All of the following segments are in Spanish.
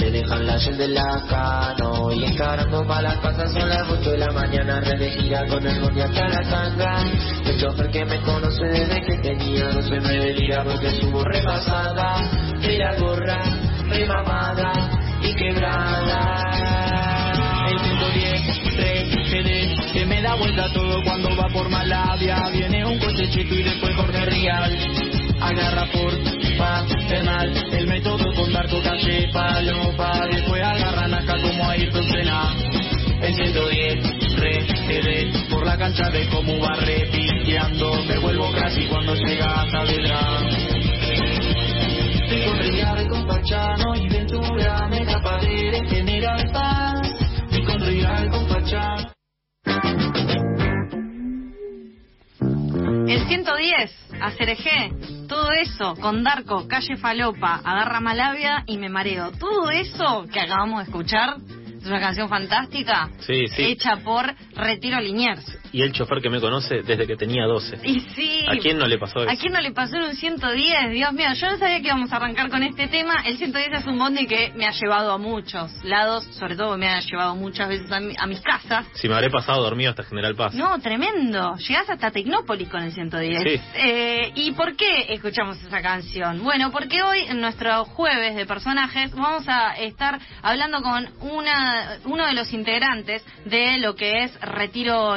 Te dejan la gente de la cano y encarando para las pasas son las 8 de la mañana, re de gira con el bondi hasta la tanga. El chofer que me conoce desde que tenía 12 me delira porque subo repasada, de la gorra, remamada y quebrada. El 110, 3, CD, que me da vuelta todo cuando va por Malavia. Viene un coche chico y después Jorge Real. Agarra por paternal, el método con Darko calle palopa. Después agarran acá como a Ayrton Senna. El 110, re, CD, por la cancha de cómo va repiteando. Me vuelvo casi cuando llega a Saavedra. Estoy con Real, con Pachano y Ventura, Mega Paredes, General Paz. Y con Real, con Pachano. El 110, a Cereje, todo eso, con Darko, Calle Falopa, Agarra Malavia y Me Mareo. Todo eso que acabamos de escuchar es una canción fantástica, Sí, sí. hecha por Retiro Liniers. Y el chofer que me conoce desde que tenía 12. Y sí. ¿A quién no le pasó eso? ¿A quién no le pasó en un 110? Dios mío, yo no sabía que íbamos a arrancar con este tema. El 110 es un bondi que me ha llevado a muchos lados, sobre todo me ha llevado muchas veces a, mi- a mis casas. Si me habré pasado dormido hasta General Paz. No, tremendo. Llegás hasta Tecnópolis con el 110. Sí. Eh, ¿Y por qué escuchamos esa canción? Bueno, porque hoy, en nuestro jueves de personajes, vamos a estar hablando con una, uno de los integrantes de lo que es Retiro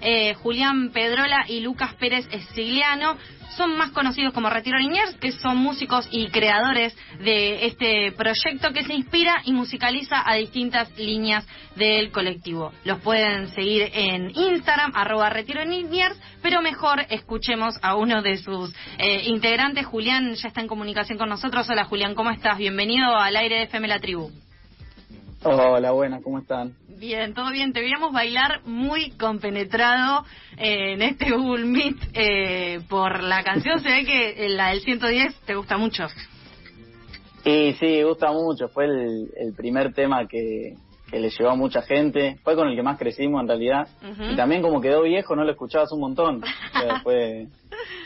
Eh, Julián Pedrola y Lucas Pérez Sigliano. Son más conocidos como Retiro Liniers, que son músicos y creadores de este proyecto que se inspira y musicaliza a distintas líneas del colectivo. Los pueden seguir en Instagram, arroba Retiro Liniers, pero mejor escuchemos a uno de sus eh, integrantes. Julián ya está en comunicación con nosotros. Hola Julián, ¿cómo estás? Bienvenido al aire de FM La Tribu. Hola, buenas, ¿cómo están? Bien, todo bien. Te veíamos bailar muy compenetrado eh, en este Google Meet eh, por la canción. Se ve que eh, la del 110 te gusta mucho. Y sí, gusta mucho, fue el, el primer tema que, que le llevó a mucha gente, fue con el que más crecimos en realidad, y también como quedó viejo no lo escuchabas un montón, O sea, lo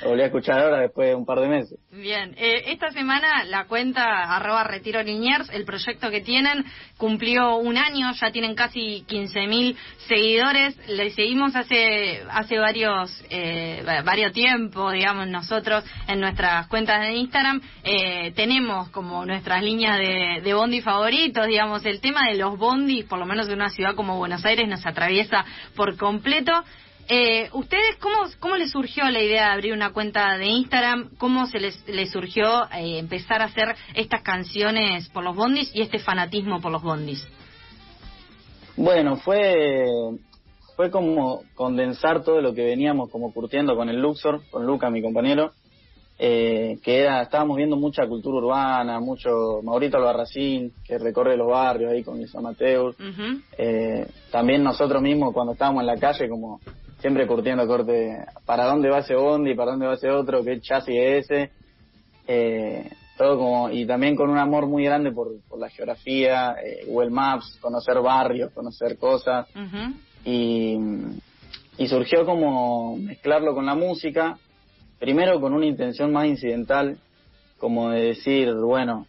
volví a escuchar ahora después de un par de meses. Bien, eh, esta semana la cuenta arroba Retiro Liniers, el proyecto que tienen, cumplió un año, ya tienen casi 15.000 seguidores, le seguimos hace hace varios eh, va- varios tiempo, digamos, nosotros en nuestras cuentas de Instagram, eh, tenemos como nuestras líneas de, de bondi favoritos, digamos, el tema de los bondis, por lo menos en una ciudad como Buenos Aires, nos atraviesa por completo. Eh, ¿Ustedes cómo, cómo les surgió la idea de abrir una cuenta de Instagram? ¿Cómo se les, les surgió eh, empezar a hacer estas canciones por los bondis y este fanatismo por los bondis? Bueno, fue fue como condensar todo lo que veníamos como curtiendo con el Luxor, con Luca, mi compañero, eh, que era, estábamos viendo mucha cultura urbana, mucho Maurito Albarracín, que recorre los barrios ahí con Luis Amateus, Ujú. Eh, también nosotros mismos cuando estábamos en la calle como siempre curtiendo corte para dónde va ese bondi para dónde va ese otro qué chasis es ese eh, todo como y también con un amor muy grande por, por la geografía eh, Google Maps conocer barrios conocer cosas. Y, y surgió como mezclarlo con la música, primero con una intención más incidental, como de decir, bueno,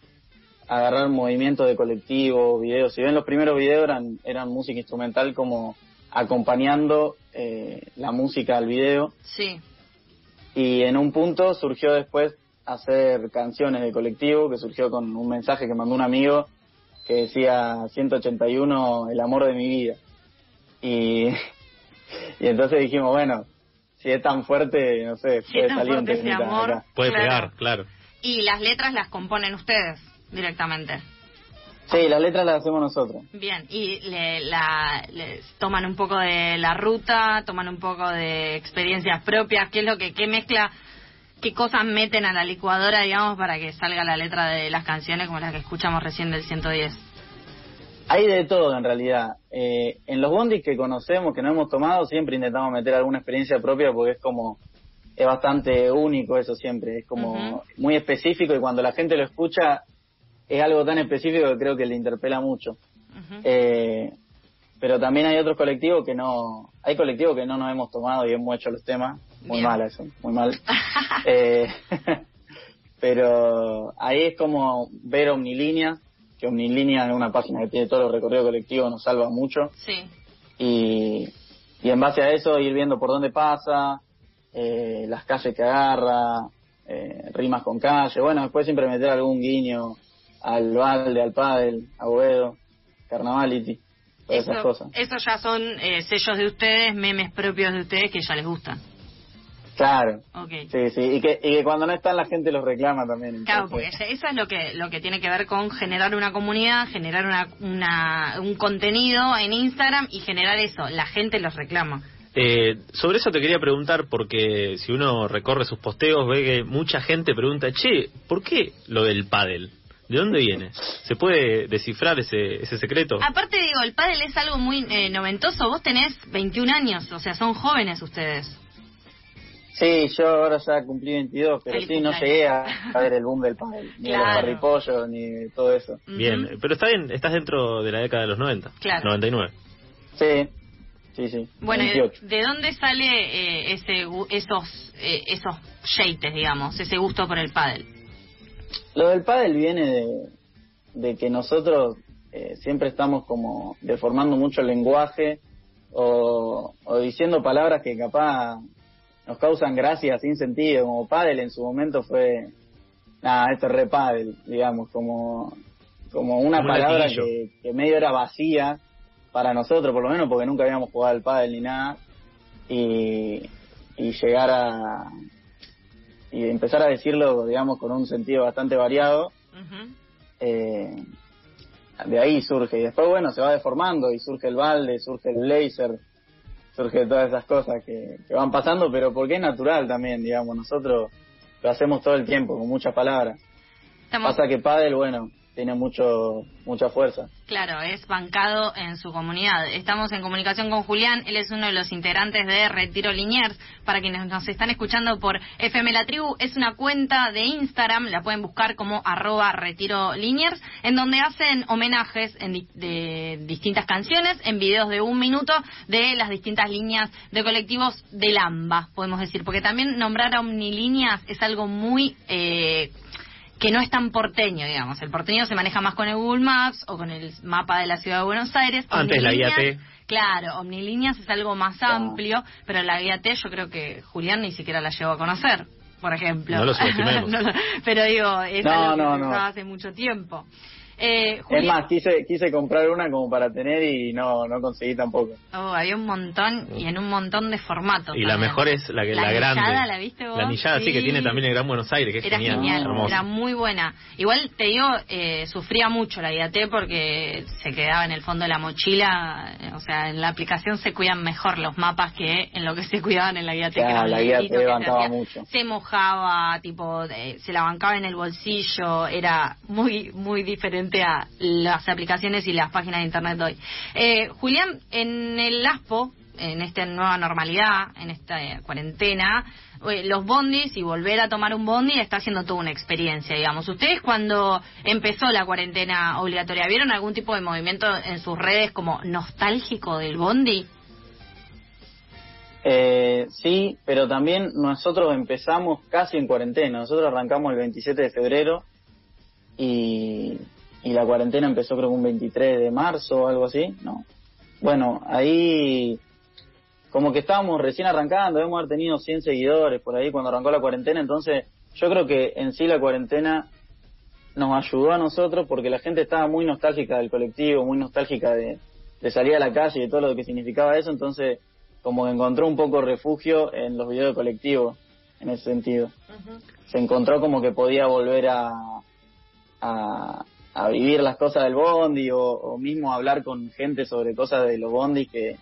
agarrar movimientos de colectivo, videos. Si ven los primeros videos eran, eran música instrumental como acompañando eh, la música al video Sí. y en un punto surgió después hacer canciones de colectivo, que surgió con un mensaje que mandó un amigo que decía 181, el amor de mi vida. Y, y entonces dijimos, bueno, si es tan fuerte, no sé, Si puede es tan salir un fuerte ese temita amor. acá. Puede Claro. pegar, claro. Y las letras las componen ustedes directamente. Sí, las letras las hacemos nosotros. Bien, y le, la, les toman un poco de la ruta, toman un poco de experiencias propias, qué es lo que, qué mezcla, qué cosas meten a la licuadora, digamos, para que salga la letra de las canciones como las que escuchamos recién del 110. Hay de todo en realidad. Eh, en los bondis que conocemos, que no hemos tomado, siempre intentamos meter alguna experiencia propia porque es como, es bastante único eso siempre, es como muy específico y cuando la gente lo escucha es algo tan específico que creo que le interpela mucho. Eh, pero también hay otros colectivos que no, hay colectivos que no nos hemos tomado y hemos hecho los temas, muy Bien. mal eso, muy mal. Eh, pero ahí es como ver omnilíneas, que Omnilínea es una página que tiene todos los recorridos colectivos, nos salva mucho. Sí. Y, y en base a eso ir viendo por dónde pasa, eh, las calles que agarra, eh, rimas con calle. Bueno, después siempre meter algún guiño al Valde, al Padel, a Boedo, Carnavality, todas esas cosas. eso ya son eh, sellos de ustedes, memes propios de ustedes que ya les gustan. Claro. Ok. Sí, sí, y que, y que cuando no están la gente los reclama también. Claro, porque eso es lo que lo que tiene que ver con generar una comunidad, generar una, una- un contenido en Instagram y generar eso. La gente los reclama. Eh, sobre eso te quería preguntar, porque si uno recorre sus posteos, ve que mucha gente pregunta, che, ¿por qué lo del pádel? ¿De dónde viene? ¿Se puede descifrar ese, ese secreto? Aparte digo, el pádel es algo muy eh, noventoso. Vos tenés 21 años, o sea, son jóvenes ustedes. Sí, yo ahora ya cumplí 22, pero Feliz sí, no llegué a, a ver el boom del pádel, ni de Claro. los parripollos, ni todo eso. Bien, pero está bien, estás dentro de la década de los 90, Claro. 99. Sí, sí, sí. Bueno, ¿y ¿de, 28. de dónde sale eh, ese esos eh, esos yates, digamos, ese gusto por el pádel? Lo del pádel viene de, de que nosotros eh, siempre estamos como deformando mucho el lenguaje o, o diciendo palabras que capaz nos causan gracia sin sentido, como pádel en su momento fue, nada, esto es re pádel, digamos, como, como una Como palabra que medio era vacía para nosotros, por lo menos porque nunca habíamos jugado al pádel ni nada, y, y llegar a, y empezar a decirlo, digamos, con un sentido bastante variado, eh, de ahí surge. Y después, bueno, se va deformando y surge el balde, surge el laser, surge todas esas cosas que, que van pasando, pero porque es natural también, digamos, nosotros lo hacemos todo el tiempo, con muchas palabras. Estamos, Pasa que Padel, bueno, tiene mucho mucha fuerza. claro, es bancado en su comunidad. Estamos en comunicación con Julián, él es uno de los integrantes de Retiro Liniers. Para quienes nos están escuchando por FM La Tribu, es una cuenta de Instagram, la pueden buscar como arroba Retiro Liniers, en donde hacen homenajes en de distintas canciones, en videos de un minuto, de las distintas líneas de colectivos del AMBA, podemos decir. Porque también nombrar a Omnilíneas es algo muy... Eh, que no es tan porteño, digamos. El porteño se maneja más con el Google Maps o con el mapa de la ciudad de Buenos Aires. Antes la guía T. Claro, Omnilíneas es algo más amplio, pero la guía T yo creo que Julián ni siquiera la llegó a conocer, por ejemplo. No lo subestimemos. No pero digo, es No, algo que no, hace mucho tiempo. Eh, Es Julián- más, quise quise comprar una como para tener y no no conseguí tampoco. Oh, había un montón y en un montón de formatos. Y la mejor es la, que, la, grande. anillada, ¿la viste vos? La anillada, sí. que tiene también el Gran Buenos Aires, que es Era genial. era muy buena. Igual te digo, eh, sufría mucho la IAT porque se quedaba en el fondo de la mochila. eh, O sea, en la aplicación se cuidan mejor los mapas que en lo que se cuidaban en la guía T. que Claro, la guía librito T que se bancaba mucho. Se mojaba, tipo, eh, se la bancaba en el bolsillo. Era muy, muy diferente a las aplicaciones y las páginas de internet de hoy. Eh, Julián, en el ASPO, en esta nueva normalidad, en esta eh, cuarentena, eh, los bondis y volver a tomar un bondi está siendo toda una experiencia, digamos. ¿Ustedes cuando empezó la cuarentena obligatoria, vieron algún tipo de movimiento en sus redes como nostálgico del bondi? Eh, sí, pero también nosotros empezamos casi en cuarentena. Nosotros arrancamos el 27 de febrero y, y la cuarentena empezó creo que un 23 de marzo o algo así, ¿no? Bueno, ahí como que estábamos recién arrancando, debemos haber tenido 100 seguidores por ahí cuando arrancó la cuarentena, entonces yo creo que en sí la cuarentena nos ayudó a nosotros porque la gente estaba muy nostálgica del colectivo, muy nostálgica de, de salir a la calle y de todo lo que significaba eso, entonces como que encontró un poco refugio en los videos de colectivo, en ese sentido. Se encontró como que podía volver a, a, a vivir las cosas del bondi o, o mismo hablar con gente sobre cosas de los bondis que,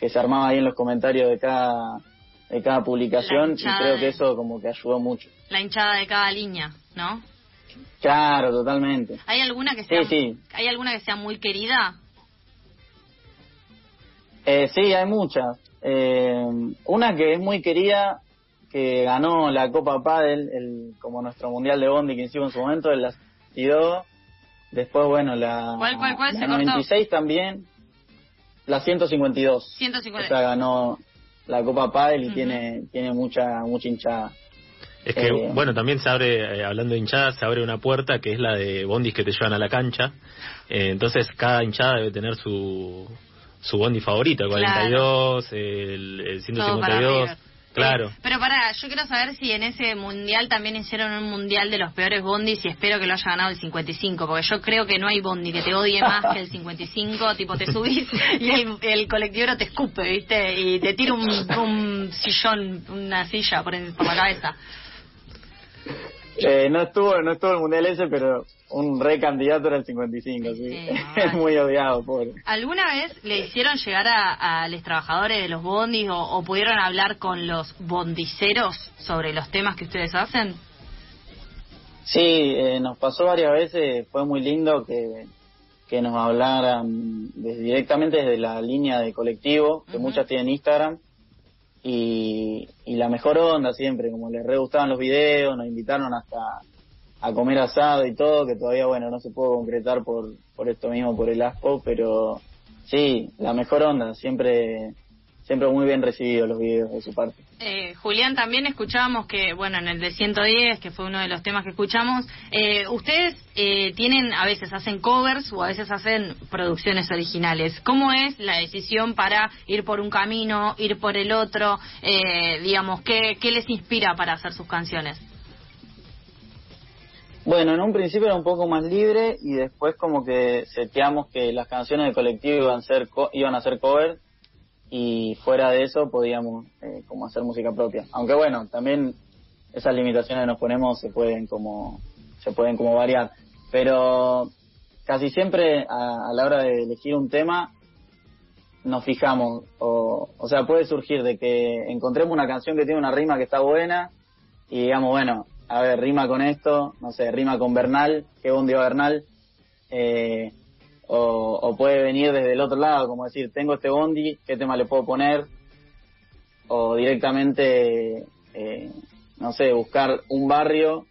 que se armaba ahí en los comentarios de cada, de cada publicación y creo que eso como que ayudó mucho. La hinchada de cada línea, ¿no? Claro, totalmente. ¿Hay alguna que sea, Sí, sí. ¿hay alguna que sea muy querida? Eh, sí, hay muchas. Eh, una que es muy querida, que ganó la Copa Padel, el, como nuestro mundial de Bondi que hicimos en su momento, el la 62. Después, bueno, la, ¿Cuál, cuál, cuál? la Se cortó. 96 también. La 152. 150. O sea, ganó la Copa Padel y tiene, tiene mucha, mucha hinchada. Es que, Eh, bueno, también se abre, eh, hablando de hinchadas, se abre una puerta que es la de bondis que te llevan a la cancha. Eh, entonces, cada hinchada debe tener su, su bondi favorito, el Claro. 42, el, el Todo para 152. Claro. Pero para, yo quiero saber si en ese mundial también hicieron un mundial de los peores bondis y espero que lo haya ganado el 55, porque yo creo que no hay bondi que te odie más que el 55, tipo te subís y el, el colectivero te escupe, ¿viste? Y te tira un, un sillón, una silla por, en- por la cabeza. Eh, no estuvo no estuvo el mundial ese, pero un re candidato era el 55, sí. Es muy odiado, pobre. ¿Alguna vez le hicieron llegar a, a los trabajadores de los bondis o, o pudieron hablar con los bondiceros sobre los temas que ustedes hacen? Sí, eh, nos pasó varias veces, fue muy lindo que, que nos hablaran desde- directamente desde la línea de colectivo, que muchas tienen Instagram, y, y la mejor onda siempre, como les re gustaban los videos, nos invitaron hasta a comer asado y todo, que todavía, bueno, no se pudo concretar por, por esto mismo, por el ASPO, pero sí, la mejor onda, siempre, siempre muy bien recibidos los videos de su parte. Eh, Julián, también escuchábamos que, bueno, en el de 110, que fue uno de los temas que escuchamos, eh, ustedes eh, tienen, a veces hacen covers o a veces hacen producciones originales. ¿Cómo es la decisión para ir por un camino, ir por el otro? Eh, digamos, ¿qué, ¿qué les inspira para hacer sus canciones? Bueno, en un principio era un poco más libre y después como que seteamos que las canciones de colectivo iban a ser co- iban a ser cover y fuera de eso podíamos eh, como hacer música propia. Aunque bueno, también esas limitaciones que nos ponemos se pueden como se pueden como variar, pero casi siempre a, a la hora de elegir un tema nos fijamos o o sea, puede surgir de que encontremos una canción que tiene una rima que está buena y digamos, bueno, a ver, rima con esto, no sé, rima con Bernal, qué bondi va Bernal, eh, o, puede venir desde el otro lado, como decir, tengo este bondi, qué tema le puedo poner, o directamente, eh, no sé, buscar un barrio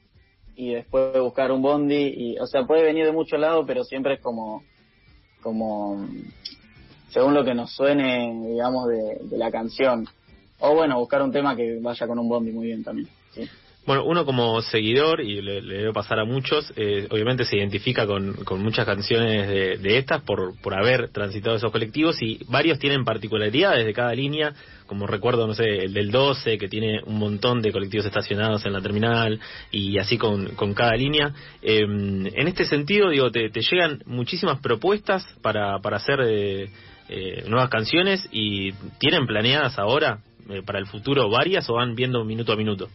y después buscar un bondi, y, o sea, puede venir de muchos lados, pero siempre es como, como, según lo que nos suene, digamos, de, de la canción. O bueno, buscar un tema que vaya con un bondi muy bien también. Sí. Bueno, uno como seguidor, y le, le pasar a muchos, eh, obviamente se identifica con, muchas canciones de, de estas por, por haber transitado esos colectivos y varios tienen particularidades de cada línea, como recuerdo, no sé, el del 12, que tiene un montón de colectivos estacionados en la terminal y así con, con cada línea. Eh, en este sentido, digo, te, te llegan muchísimas propuestas para, para hacer eh, eh, nuevas canciones y tienen planeadas ahora eh, para el futuro varias o van viendo minuto a minuto.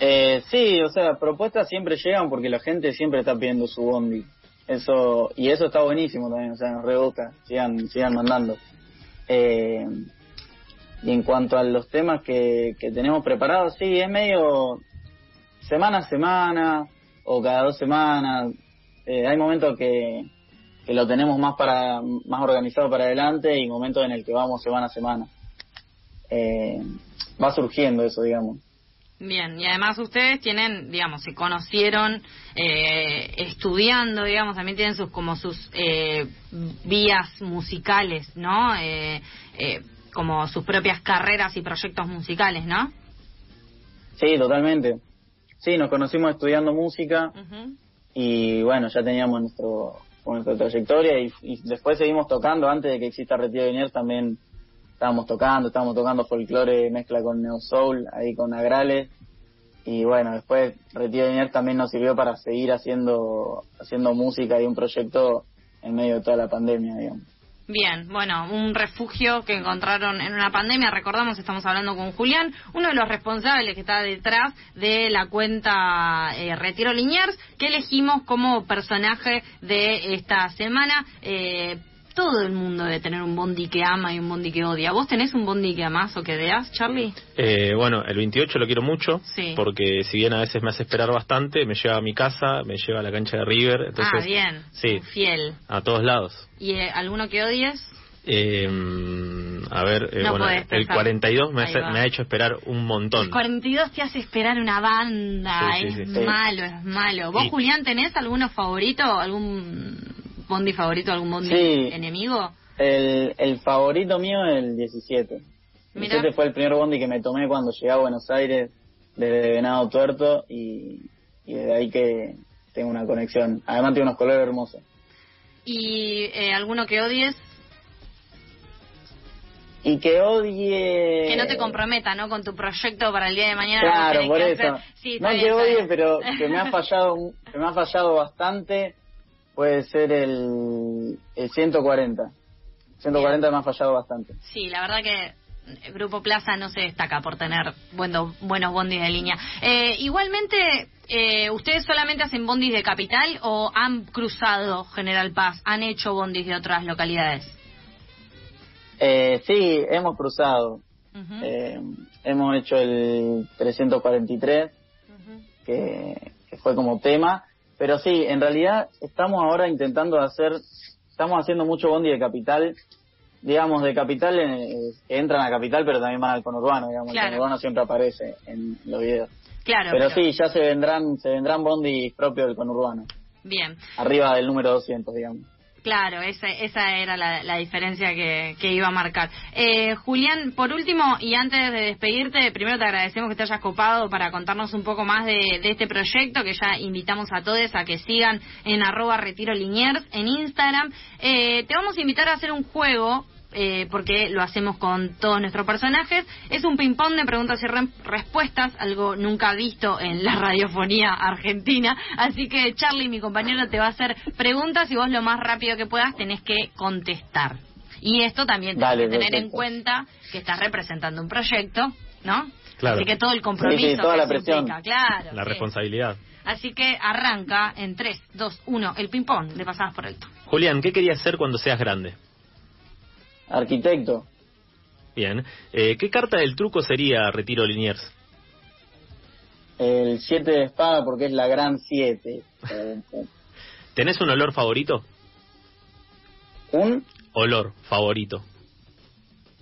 Eh, sí, o sea, propuestas siempre llegan porque la gente siempre está pidiendo su bondi. Eso, y eso está buenísimo también, o sea, nos reboca, sigan, sigan mandando. Eh, y en cuanto a los temas que, que tenemos preparados, sí, es medio semana a semana o cada dos semanas. Eh, hay momentos que, que lo tenemos más para más organizado para adelante y momentos en el que vamos semana a semana. Eh, va surgiendo eso, digamos. Bien, y además ustedes tienen, digamos, se conocieron eh, estudiando, digamos, también tienen sus como sus eh, vías musicales, ¿no? Eh, eh, como sus propias carreras y proyectos musicales, ¿no? Sí, totalmente. Sí, nos conocimos estudiando música y bueno, ya teníamos nuestro nuestra trayectoria y, y después seguimos tocando. Antes de que exista Retiro de también estábamos tocando, estábamos tocando folclore mezcla con neo soul ahí con Agrales y bueno, después Retiro de también nos sirvió para seguir haciendo haciendo música y un proyecto en medio de toda la pandemia, digamos. Bien, bueno, un refugio que encontraron en una pandemia. Recordamos, estamos hablando con Julián, uno de los responsables que está detrás de la cuenta eh, Retiro Liniers, que elegimos como personaje de esta semana. Eh, todo el mundo debe tener un bondi que ama y un bondi que odia. ¿Vos tenés un bondi que amás o que odias, Charlie? Eh, bueno, el 28 lo quiero mucho, Sí. porque si bien a veces me hace esperar bastante, me lleva a mi casa, me lleva a la cancha de River, entonces ah, bien. sí. Fiel. a todos lados. ¿Y eh, alguno que odies? Eh, a ver, eh, No bueno, el pensar. 42 me, hace- me ha hecho esperar un montón. El 42 te hace esperar una banda, Sí, es sí. Sí. malo, es malo. ¿Vos, Julián, tenés alguno favorito, algún bondi favorito, algún bondi Sí. enemigo? El, el favorito mío es el 17. El 7 fue el primer bondi que me tomé cuando llegué a Buenos Aires desde Venado Tuerto y, y desde ahí que tengo una conexión. Además tiene unos colores hermosos. ¿Y eh, alguno que odies? Y que odie... Que no te comprometa, ¿no? Con tu proyecto para el día de mañana. Claro, por eso. no que odie, pero que me ha fallado, que me ha fallado bastante puede ser el, el 140. 140 me ha fallado bastante. Sí, la verdad que Grupo Plaza no se destaca por tener buenos bondis de línea. Eh, igualmente, eh, ¿ustedes solamente hacen bondis de capital o han cruzado General Paz? ¿Han hecho bondis de otras localidades? Eh, sí, hemos cruzado. Eh, hemos hecho el 343, que, que fue como tema. Pero sí, en realidad estamos ahora intentando hacer, estamos haciendo mucho bondi de capital digamos, de capital eh, entran a capital, pero también van al conurbano, digamos, el conurbano siempre aparece en los videos. Claro. Pero, sí, ya se vendrán, se vendrán bondis propios del conurbano. Bien. Arriba del número 200, digamos. Claro, esa, esa era la, diferencia que, iba a marcar. Eh, Julián, por último, y antes de despedirte, primero te agradecemos que te hayas copado para contarnos un poco más de, este proyecto, que ya invitamos a todos a que sigan en arroba retiro liniers en Instagram. Eh, te vamos a invitar a hacer un juego eh, porque lo hacemos con todos nuestros personajes. Es un ping-pong de preguntas y respuestas, algo nunca visto en la radiofonía argentina. Así que Charlie, mi compañero, te va a hacer preguntas y vos lo más rápido que puedas tenés que contestar. Y esto también tenés que tener en cuenta que estás representando un proyecto, ¿no? Claro. Así que todo el compromiso. toda la presión. claro. La responsabilidad. Así que arranca en 3, 2, 1, el ping-pong, le pasamos por alto. Julián, ¿qué querías ser cuando seas grande? Arquitecto. Bien. Eh, ¿Qué carta del truco sería Retiro Liniers? El 7 de espada porque es la gran 7. ¿Tenés un olor favorito? ¿Un? Olor favorito.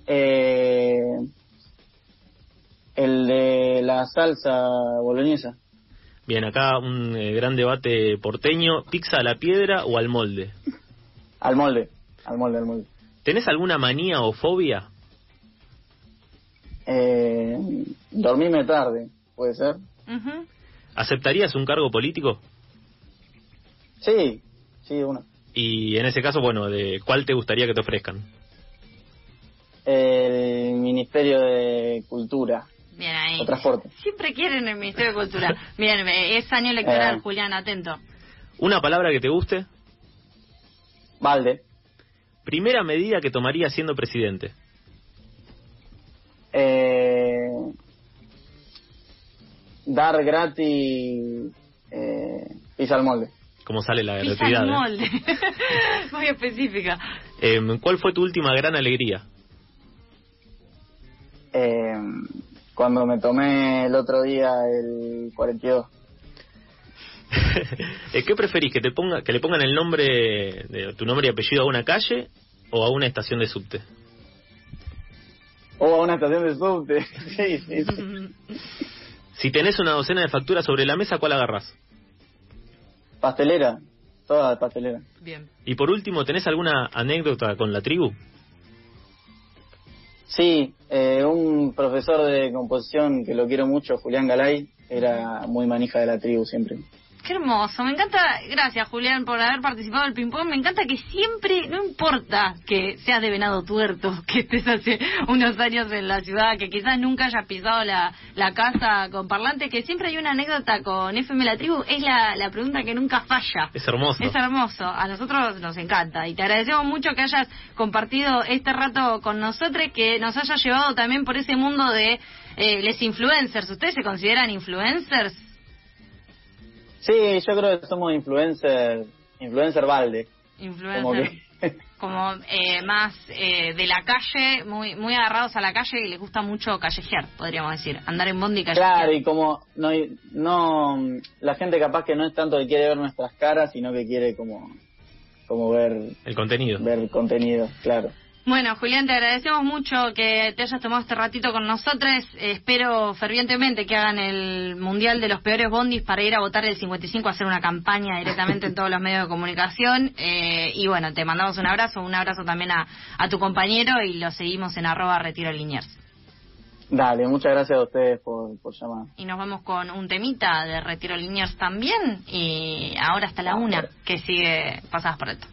Eh, el de la salsa boloñesa. Bien, acá un eh, gran debate porteño. ¿Pizza a la piedra o al molde? Al molde, al molde, al molde. ¿Tenés alguna manía o fobia? Eh, dormirme tarde, puede ser. ¿Aceptarías un cargo político? Sí, sí, uno. Y en ese caso, bueno, ¿de cuál te gustaría que te ofrezcan? El Ministerio de Cultura. Bien ahí. O transporte. Siempre quieren el Ministerio de Cultura. Bien, es año electoral, eh. Julián, atento. ¿Una palabra que te guste? Valde. Primera medida que tomaría siendo presidente. Eh, dar gratis eh, pizza al molde. ¿Cómo sale la pizza al eh? molde. Muy específica. Em, ¿Cuál fue tu última gran alegría? Em, cuando me tomé el otro día el 42. Eh, ¿Qué preferís? ¿Que, te ponga, ¿Que le pongan el nombre, de tu nombre y apellido a una calle o a una estación de subte? O a una estación de subte, sí, sí, Si tenés una docena de facturas sobre la mesa, ¿cuál agarrás? Pastelera, toda pastelera. Bien. Y por último, ¿tenés alguna anécdota con la tribu? Sí, eh, un profesor de composición que lo quiero mucho, Julián Galay, era muy manija de la tribu siempre. Qué hermoso, me encanta, gracias Julián por haber participado del ping-pong, me encanta que siempre, no importa que seas de venado tuerto, que estés hace unos años en la ciudad, que quizás nunca hayas pisado la, la casa con parlantes, que siempre hay una anécdota con FM La Tribu, es la, la pregunta que nunca falla. Es hermoso. Es hermoso, a nosotros nos encanta y te agradecemos mucho que hayas compartido este rato con nosotros, que nos hayas llevado también por ese mundo de eh, les influencers. ¿Ustedes se consideran influencers? Sí, yo creo que somos influencer, influencer balde. Influencer. Como, eh, más eh, de la calle, muy muy agarrados a la calle y les gusta mucho callejear, podríamos decir, andar en bondi y callejear. Claro, y como no, no, la gente capaz que no es tanto que quiere ver nuestras caras, sino que quiere como, como ver... El contenido. Ver el contenido, claro. Bueno, Julián, te agradecemos mucho que te hayas tomado este ratito con nosotros. espero fervientemente que hagan el Mundial de los Peores Bondis para ir a votar el 55, hacer una campaña directamente en todos los medios de comunicación. Eh, y bueno, te mandamos un abrazo, un abrazo también a, tu compañero y lo seguimos en arroba retiro liniers. Dale, muchas gracias a ustedes por, por llamar. Y nos vamos con un temita de Retiro Liniers también. Y ahora hasta la una, que sigue pasadas por alto.